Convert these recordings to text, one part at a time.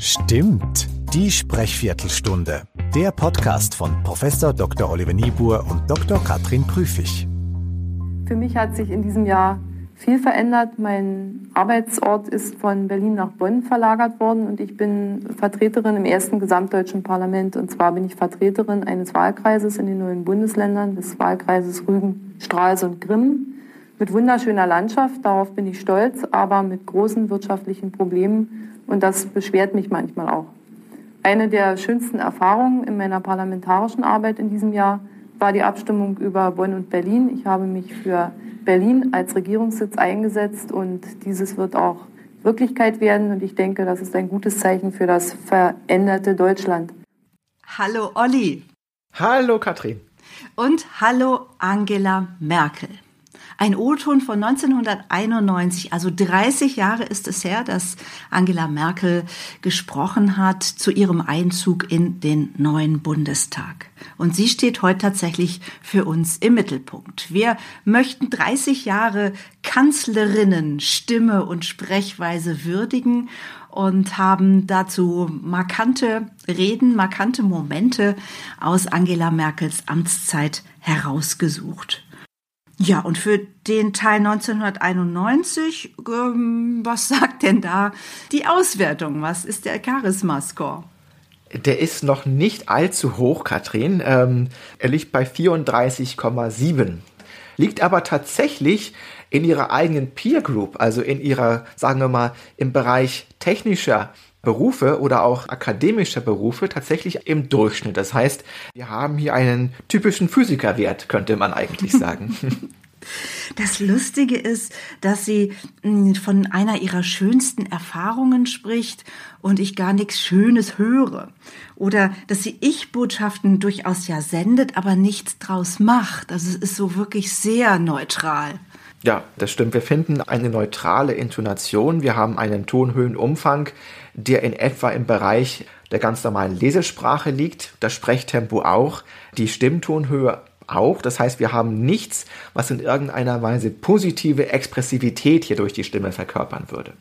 Stimmt, die Sprechviertelstunde. Der Podcast von Prof. Dr. Oliver Niebuhr und Dr. Katrin Prüfig. Für mich hat sich in diesem Jahr viel verändert. Mein Arbeitsort ist von Berlin nach Bonn verlagert worden und ich bin Vertreterin im ersten gesamtdeutschen Parlament. Und zwar bin ich Vertreterin eines Wahlkreises in den neuen Bundesländern, des Wahlkreises Rügen, Stralsund, Grimm mit wunderschöner Landschaft, darauf bin ich stolz, aber mit großen wirtschaftlichen Problemen und das beschwert mich manchmal auch. Eine der schönsten Erfahrungen in meiner parlamentarischen Arbeit in diesem Jahr war die Abstimmung über Bonn und Berlin. Ich habe mich für Berlin als Regierungssitz eingesetzt und dieses wird auch Wirklichkeit werden und ich denke, das ist ein gutes Zeichen für das veränderte Deutschland. Hallo Olli. Hallo Katrin. Und hallo Angela Merkel. Ein O-Ton von 1991, also 30 Jahre ist es her, dass Angela Merkel gesprochen hat zu ihrem Einzug in den neuen Bundestag. Und sie steht heute tatsächlich für uns im Mittelpunkt. Wir möchten 30 Jahre Kanzlerinnen Stimme und Sprechweise würdigen und haben dazu markante Reden, markante Momente aus Angela Merkels Amtszeit herausgesucht. Ja, und für den Teil 1991, ähm, was sagt denn da die Auswertung? Was ist der Charisma-Score? Der ist noch nicht allzu hoch, Katrin. Ähm, er liegt bei 34,7. Liegt aber tatsächlich in ihrer eigenen Peer Group, also in ihrer, sagen wir mal, im Bereich technischer Berufe oder auch akademische Berufe tatsächlich im Durchschnitt. Das heißt, wir haben hier einen typischen Physikerwert, könnte man eigentlich sagen. Das Lustige ist, dass sie hm, von einer ihrer schönsten Erfahrungen spricht und ich gar nichts Schönes höre. Oder dass sie Ich-Botschaften durchaus ja sendet, aber nichts draus macht. Also es ist so wirklich sehr neutral. Ja, das stimmt. Wir finden eine neutrale Intonation. Wir haben einen Tonhöhenumfang, der in etwa im Bereich der ganz normalen Lesesprache liegt. Das Sprechtempo auch. Die Stimmtonhöhe auch. Das heißt, wir haben nichts, was in irgendeiner Weise positive Expressivität hier durch die Stimme verkörpern würde.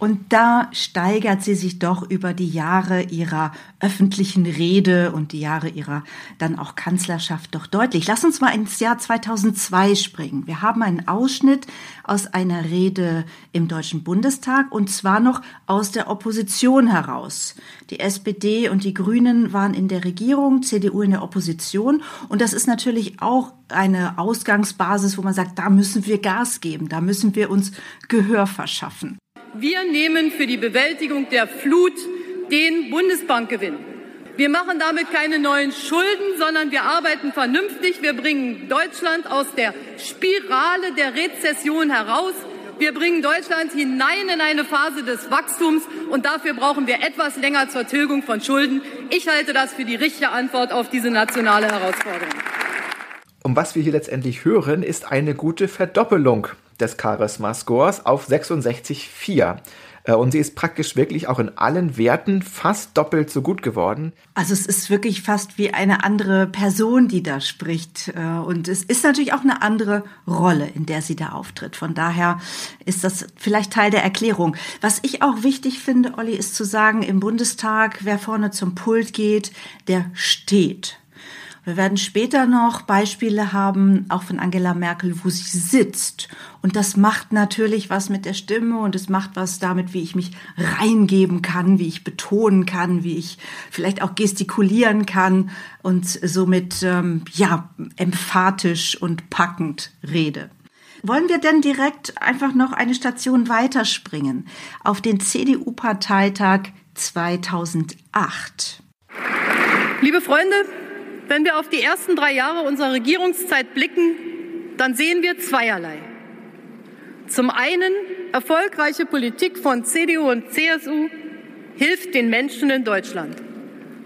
Und da steigert sie sich doch über die Jahre ihrer öffentlichen Rede und die Jahre ihrer dann auch Kanzlerschaft doch deutlich. Lass uns mal ins Jahr 2002 springen. Wir haben einen Ausschnitt aus einer Rede im Deutschen Bundestag und zwar noch aus der Opposition heraus. Die SPD und die Grünen waren in der Regierung, CDU in der Opposition und das ist natürlich auch eine Ausgangsbasis, wo man sagt, da müssen wir Gas geben, da müssen wir uns Gehör verschaffen. Wir nehmen für die Bewältigung der Flut den Bundesbankgewinn. Wir machen damit keine neuen Schulden, sondern wir arbeiten vernünftig. Wir bringen Deutschland aus der Spirale der Rezession heraus. Wir bringen Deutschland hinein in eine Phase des Wachstums und dafür brauchen wir etwas länger zur Tilgung von Schulden. Ich halte das für die richtige Antwort auf diese nationale Herausforderung. Und was wir hier letztendlich hören, ist eine gute Verdoppelung des Charisma-Scores auf 66,4. Äh, und sie ist praktisch wirklich auch in allen Werten fast doppelt so gut geworden. Also es ist wirklich fast wie eine andere Person, die da spricht. Äh, und es ist natürlich auch eine andere Rolle, in der sie da auftritt. Von daher ist das vielleicht Teil der Erklärung. Was ich auch wichtig finde, Olli, ist zu sagen, im Bundestag, wer vorne zum Pult geht, der steht. Wir werden später noch Beispiele haben, auch von Angela Merkel, wo sie sitzt. Und das macht natürlich was mit der Stimme und es macht was damit, wie ich mich reingeben kann, wie ich betonen kann, wie ich vielleicht auch gestikulieren kann und somit, ähm, ja, emphatisch und packend rede. Wollen wir denn direkt einfach noch eine Station weiterspringen auf den CDU-Parteitag 2008? Liebe Freunde, wenn wir auf die ersten drei Jahre unserer Regierungszeit blicken, dann sehen wir zweierlei. Zum einen, erfolgreiche Politik von CDU und CSU hilft den Menschen in Deutschland.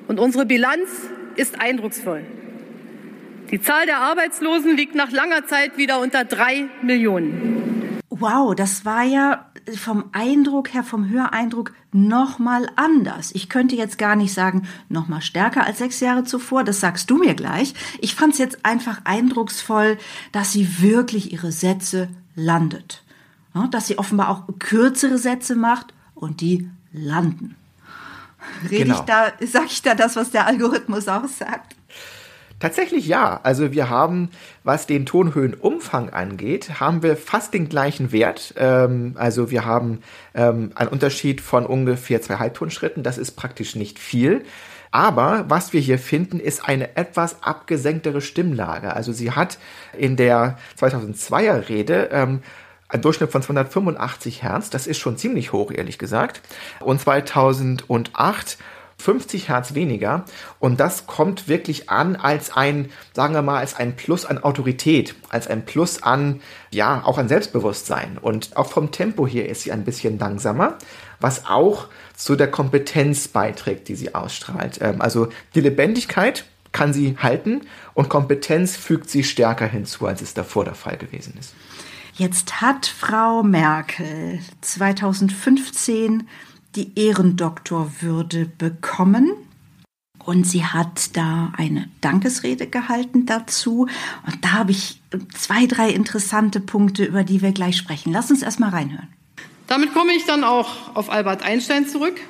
Und unsere Bilanz ist eindrucksvoll. Die Zahl der Arbeitslosen liegt nach langer Zeit wieder unter drei Millionen. Wow, das war ja vom Eindruck her, vom Höreindruck noch mal anders. Ich könnte jetzt gar nicht sagen, noch mal stärker als sechs Jahre zuvor. Das sagst du mir gleich. Ich fand es jetzt einfach eindrucksvoll, dass sie wirklich ihre Sätze landet. Dass sie offenbar auch kürzere Sätze macht und die landen. Rede genau. ich da, sage ich da das, was der Algorithmus auch sagt? Tatsächlich ja. Also wir haben, was den Tonhöhenumfang angeht, haben wir fast den gleichen Wert. Ähm, also wir haben ähm, einen Unterschied von ungefähr zwei Halbtonschritten. Das ist praktisch nicht viel. Aber was wir hier finden, ist eine etwas abgesenktere Stimmlage. Also sie hat in der 2002er Rede ähm, einen Durchschnitt von 285 Hertz. Das ist schon ziemlich hoch, ehrlich gesagt. Und 2008 50 Hertz weniger. Und das kommt wirklich an als ein, sagen wir mal, als ein Plus an Autorität, als ein Plus an, ja, auch an Selbstbewusstsein. Und auch vom Tempo hier ist sie ein bisschen langsamer, was auch zu der Kompetenz beiträgt, die sie ausstrahlt. Ähm, also die Lebendigkeit kann sie halten und Kompetenz fügt sie stärker hinzu, als es davor der Fall gewesen ist. Jetzt hat Frau Merkel 2015 die Ehrendoktorwürde bekommen. Und sie hat da eine Dankesrede gehalten dazu. Und da habe ich zwei, drei interessante Punkte, über die wir gleich sprechen. Lass uns erst mal reinhören. Damit komme ich dann auch auf Albert Einstein zurück.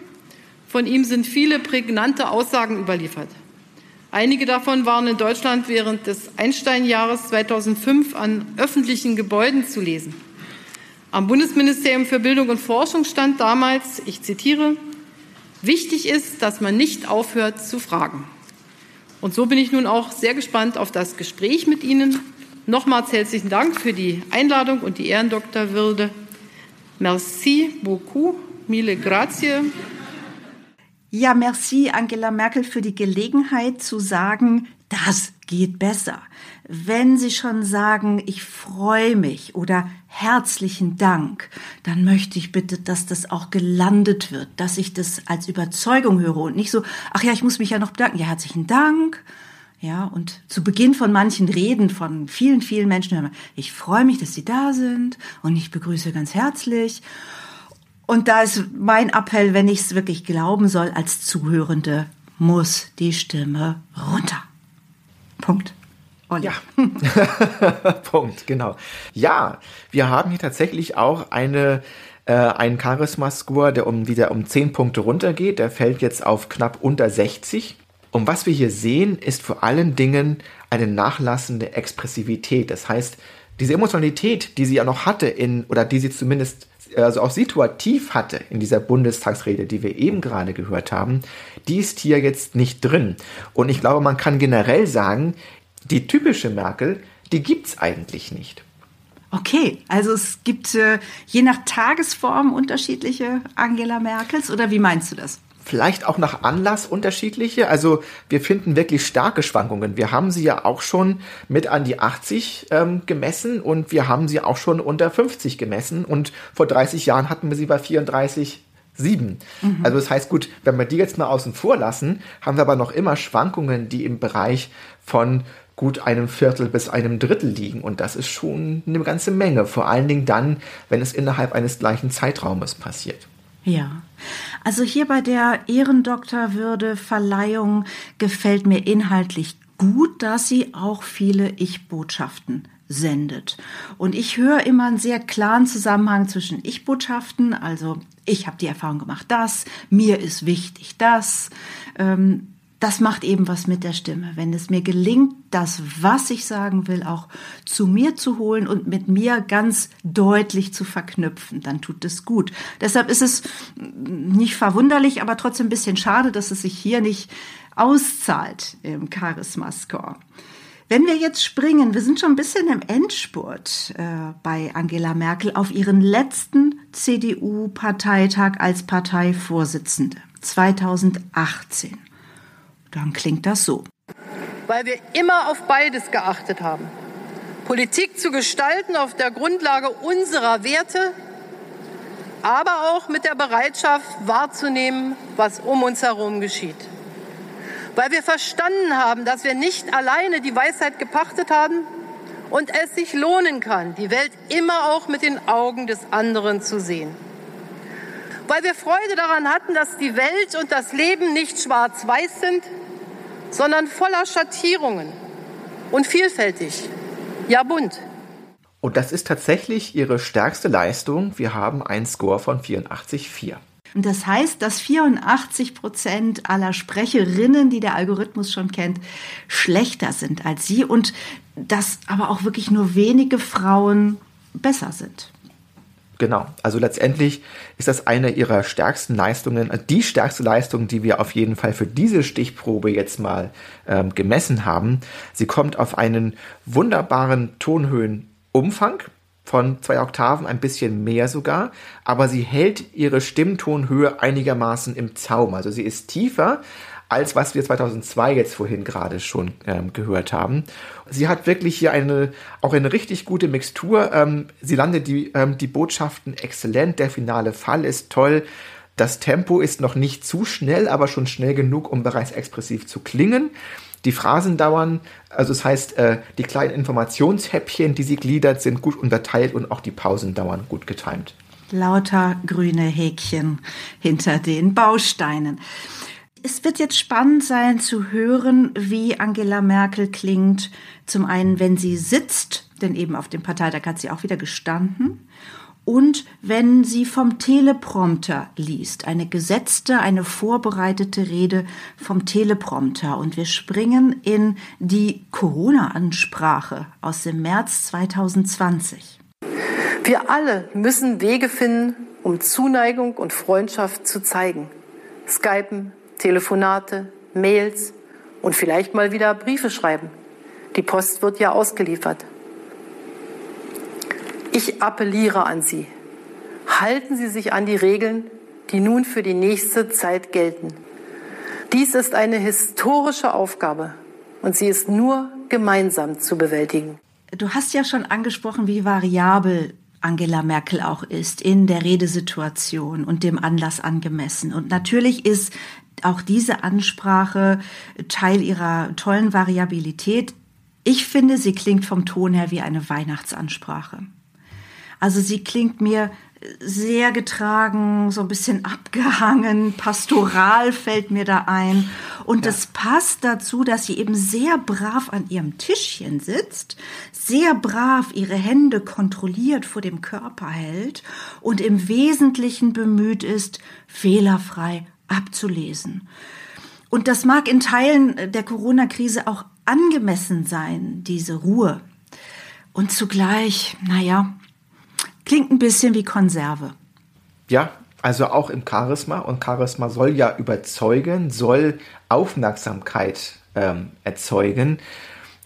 Von ihm sind viele prägnante Aussagen überliefert. Einige davon waren in Deutschland während des Einstein-Jahres 2005 an öffentlichen Gebäuden zu lesen. Am Bundesministerium für Bildung und Forschung stand damals, ich zitiere, wichtig ist, dass man nicht aufhört zu fragen. Und so bin ich nun auch sehr gespannt auf das Gespräch mit Ihnen. Nochmals herzlichen Dank für die Einladung und die Ehrendoktorwürde. Merci beaucoup, mille grazie. Ja, merci Angela Merkel für die Gelegenheit zu sagen, das geht besser. Wenn Sie schon sagen, ich freue mich oder herzlichen Dank, dann möchte ich bitte, dass das auch gelandet wird, dass ich das als Überzeugung höre und nicht so, ach ja, ich muss mich ja noch bedanken. Ja, herzlichen Dank. Ja, und zu Beginn von manchen Reden von vielen, vielen Menschen hören wir, ich freue mich, dass Sie da sind und ich begrüße ganz herzlich. Und da ist mein Appell, wenn ich es wirklich glauben soll, als Zuhörende, muss die Stimme runter. Punkt. Olli. Ja. Punkt, genau. Ja, wir haben hier tatsächlich auch eine äh, einen Charisma-Score, der um wieder um 10 Punkte runtergeht. Der fällt jetzt auf knapp unter 60. Und was wir hier sehen, ist vor allen Dingen eine nachlassende Expressivität. Das heißt, diese Emotionalität, die sie ja noch hatte in, oder die sie zumindest also auch situativ hatte in dieser Bundestagsrede, die wir eben gerade gehört haben, die ist hier jetzt nicht drin. Und ich glaube, man kann generell sagen, die typische Merkel, die gibt's eigentlich nicht. Okay, also es gibt äh, je nach Tagesform unterschiedliche Angela Merkels oder wie meinst du das? Vielleicht auch nach Anlass unterschiedliche. Also wir finden wirklich starke Schwankungen. Wir haben sie ja auch schon mit an die 80 ähm, gemessen und wir haben sie auch schon unter 50 gemessen und vor 30 Jahren hatten wir sie bei 34 sieben. Mhm. Also das heißt, gut, wenn wir die jetzt mal außen vor lassen, haben wir aber noch immer Schwankungen, die im Bereich von gut einem Viertel bis einem Drittel liegen. Und das ist schon eine ganze Menge. Vor allen Dingen dann, wenn es innerhalb eines gleichen Zeitraumes passiert. Ja. Also hier bei der Ehrendoktorwürde Verleihung gefällt mir inhaltlich gut, dass sie auch viele Ich-Botschaften sendet. Und ich höre immer einen sehr klaren Zusammenhang zwischen Ich-Botschaften, also ich habe die Erfahrung gemacht, das, mir ist wichtig, das. Ähm, das macht eben was mit der Stimme. Wenn es mir gelingt, das, was ich sagen will, auch zu mir zu holen und mit mir ganz deutlich zu verknüpfen, dann tut es gut. Deshalb ist es nicht verwunderlich, aber trotzdem ein bisschen schade, dass es sich hier nicht auszahlt im Charisma-Score. Wenn wir jetzt springen, wir sind schon ein bisschen im Endspurt äh, bei Angela Merkel auf ihren letzten CDU-Parteitag als Parteivorsitzende 2018 dann klingt das so. Weil wir immer auf beides geachtet haben. Politik zu gestalten auf der Grundlage unserer Werte, aber auch mit der Bereitschaft wahrzunehmen, was um uns herum geschieht. Weil wir verstanden haben, dass wir nicht alleine die Weisheit gepachtet haben und es sich lohnen kann, die Welt immer auch mit den Augen des anderen zu sehen. Weil wir Freude daran hatten, dass die Welt und das Leben nicht schwarz-weiß sind, sondern voller Schattierungen und vielfältig, ja bunt. Und das ist tatsächlich ihre stärkste Leistung. Wir haben einen Score von 84,4. Und das heißt, dass 84 Prozent aller Sprecherinnen, die der Algorithmus schon kennt, schlechter sind als sie und dass aber auch wirklich nur wenige Frauen besser sind. Genau, also letztendlich ist das eine ihrer stärksten Leistungen, äh, die stärkste Leistung, die wir auf jeden Fall für diese Stichprobe jetzt mal ähm, gemessen haben. Sie kommt auf einen wunderbaren Tonhöhenumfang von zwei Oktaven, ein bisschen mehr sogar, aber sie hält ihre Stimmtonhöhe einigermaßen im Zaum. Also sie ist tiefer, als was wir 2002 jetzt vorhin gerade schon ähm, gehört haben. Sie hat wirklich hier eine, auch eine richtig gute Mixtur. Ähm, sie landet die, ähm, die Botschaften exzellent. Der finale Fall ist toll. Das Tempo ist noch nicht zu schnell, aber schon schnell genug, um bereits expressiv zu klingen. Die Phrasen dauern, also das heißt, äh, die kleinen Informationshäppchen, die sie gliedert, sind gut unterteilt und auch die Pausen dauern gut getimt. Lauter grüne Häkchen hinter den Bausteinen es wird jetzt spannend sein zu hören, wie Angela Merkel klingt. Zum einen, wenn sie sitzt, denn eben auf dem Parteitag hat sie auch wieder gestanden. Und wenn sie vom Teleprompter liest, eine gesetzte, eine vorbereitete Rede vom Teleprompter. Und wir springen in die Corona-Ansprache aus dem März 2020. Wir alle müssen Wege finden, um Zuneigung und Freundschaft zu zeigen. Skypen, Telefonate, Mails und vielleicht mal wieder Briefe schreiben. Die Post wird ja ausgeliefert. Ich appelliere an Sie. Halten Sie sich an die Regeln, die nun für die nächste Zeit gelten. Dies ist eine historische Aufgabe und sie ist nur gemeinsam zu bewältigen. Du hast ja schon angesprochen, wie variabel Angela Merkel auch ist in der Redesituation und dem Anlass angemessen. Und natürlich ist auch diese Ansprache Teil ihrer tollen Variabilität. Ich finde, sie klingt vom Ton her wie eine Weihnachtsansprache. Also sie klingt mir sehr getragen, so ein bisschen abgehangen, pastoral fällt mir da ein. Und es passt dazu, dass sie eben sehr brav an ihrem Tischchen sitzt, sehr brav ihre Hände kontrolliert vor dem Körper hält und im Wesentlichen bemüht ist, fehlerfrei abzulesen. Und das mag in Teilen der Corona-Krise auch angemessen sein, diese Ruhe. Und zugleich, naja, klingt ein bisschen wie Konserve. Ja, also auch im Charisma. Und Charisma soll ja überzeugen, soll Aufmerksamkeit ähm, erzeugen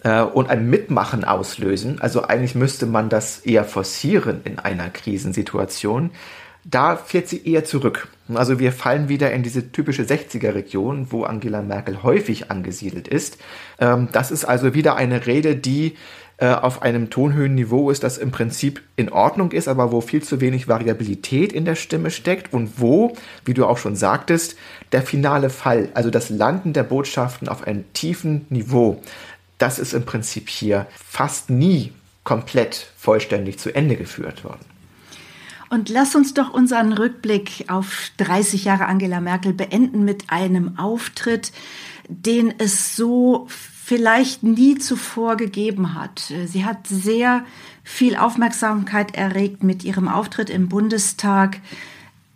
äh, und ein Mitmachen auslösen. Also eigentlich müsste man das eher forcieren in einer Krisensituation da fährt sie eher zurück. Also wir fallen wieder in diese typische 60er-Region, wo Angela Merkel häufig angesiedelt ist. Ähm, das ist also wieder eine Rede, die äh, auf einem Tonhöhenniveau ist, das im Prinzip in Ordnung ist, aber wo viel zu wenig Variabilität in der Stimme steckt und wo, wie du auch schon sagtest, der finale Fall, also das Landen der Botschaften auf einem tiefen Niveau, das ist im Prinzip hier fast nie komplett vollständig zu Ende geführt worden. Und lass uns doch unseren Rückblick auf 30 Jahre Angela Merkel beenden mit einem Auftritt, den es so vielleicht nie zuvor gegeben hat. Sie hat sehr viel Aufmerksamkeit erregt mit ihrem Auftritt im Bundestag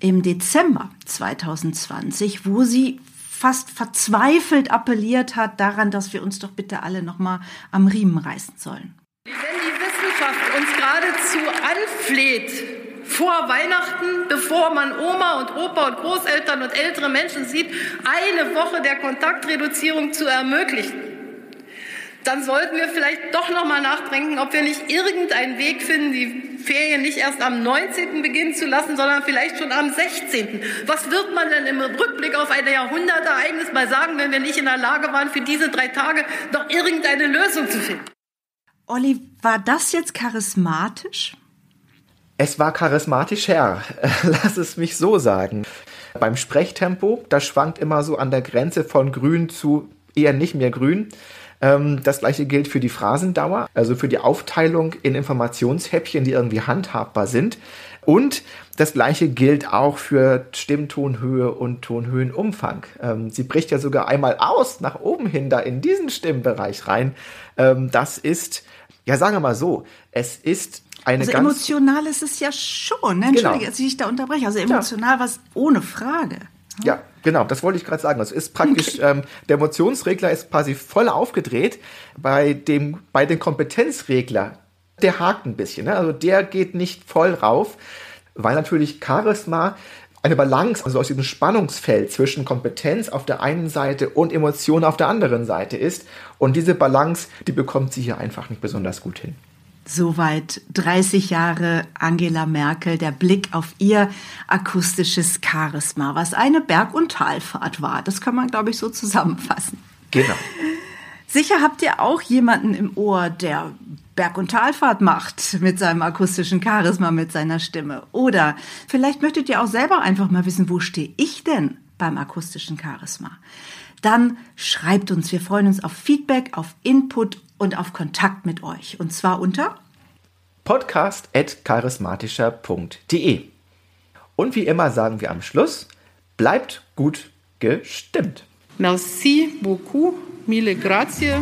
im Dezember 2020, wo sie fast verzweifelt appelliert hat daran, dass wir uns doch bitte alle noch mal am Riemen reißen sollen. Wenn die Wissenschaft uns geradezu anfleht, vor Weihnachten, bevor man Oma und Opa und Großeltern und ältere Menschen sieht, eine Woche der Kontaktreduzierung zu ermöglichen. Dann sollten wir vielleicht doch noch mal nachdenken, ob wir nicht irgendeinen Weg finden, die Ferien nicht erst am 19. beginnen zu lassen, sondern vielleicht schon am 16. Was wird man denn im Rückblick auf ein Jahrhundertereignis mal sagen, wenn wir nicht in der Lage waren, für diese drei Tage noch irgendeine Lösung zu finden? Olli, war das jetzt charismatisch? Es war charismatischer, lass es mich so sagen. Beim Sprechtempo, das schwankt immer so an der Grenze von grün zu eher nicht mehr grün. Ähm, das gleiche gilt für die Phrasendauer, also für die Aufteilung in Informationshäppchen, die irgendwie handhabbar sind. Und das gleiche gilt auch für Stimmtonhöhe und Tonhöhenumfang. Ähm, sie bricht ja sogar einmal aus nach oben hin da in diesen Stimmbereich rein. Ähm, das ist, ja sagen wir mal so, es ist eine also emotional ist es ja schon. Ne? Entschuldige, genau. dass ich dich da unterbreche. Also emotional ja. was ohne Frage. Ja, genau, das wollte ich gerade sagen. Also ist praktisch, okay. ähm, der Emotionsregler ist quasi voll aufgedreht. Bei dem, bei dem Kompetenzregler, der hakt ein bisschen. Ne? Also der geht nicht voll rauf, weil natürlich Charisma eine Balance, also aus diesem Spannungsfeld zwischen Kompetenz auf der einen Seite und Emotion auf der anderen Seite ist. Und diese Balance, die bekommt sie hier einfach nicht besonders gut hin. Soweit 30 Jahre Angela Merkel, der Blick auf ihr akustisches Charisma, was eine Berg- und Talfahrt war. Das kann man, glaube ich, so zusammenfassen. Genau. Sicher habt ihr auch jemanden im Ohr, der Berg- und Talfahrt macht mit seinem akustischen Charisma, mit seiner Stimme. Oder vielleicht möchtet ihr auch selber einfach mal wissen, wo stehe ich denn beim akustischen Charisma? Dann schreibt uns. Wir freuen uns auf Feedback, auf Input und auf Kontakt mit euch. Und zwar unter podcast.charismatischer.de. Und wie immer sagen wir am Schluss, bleibt gut gestimmt. Merci beaucoup, mille grazie.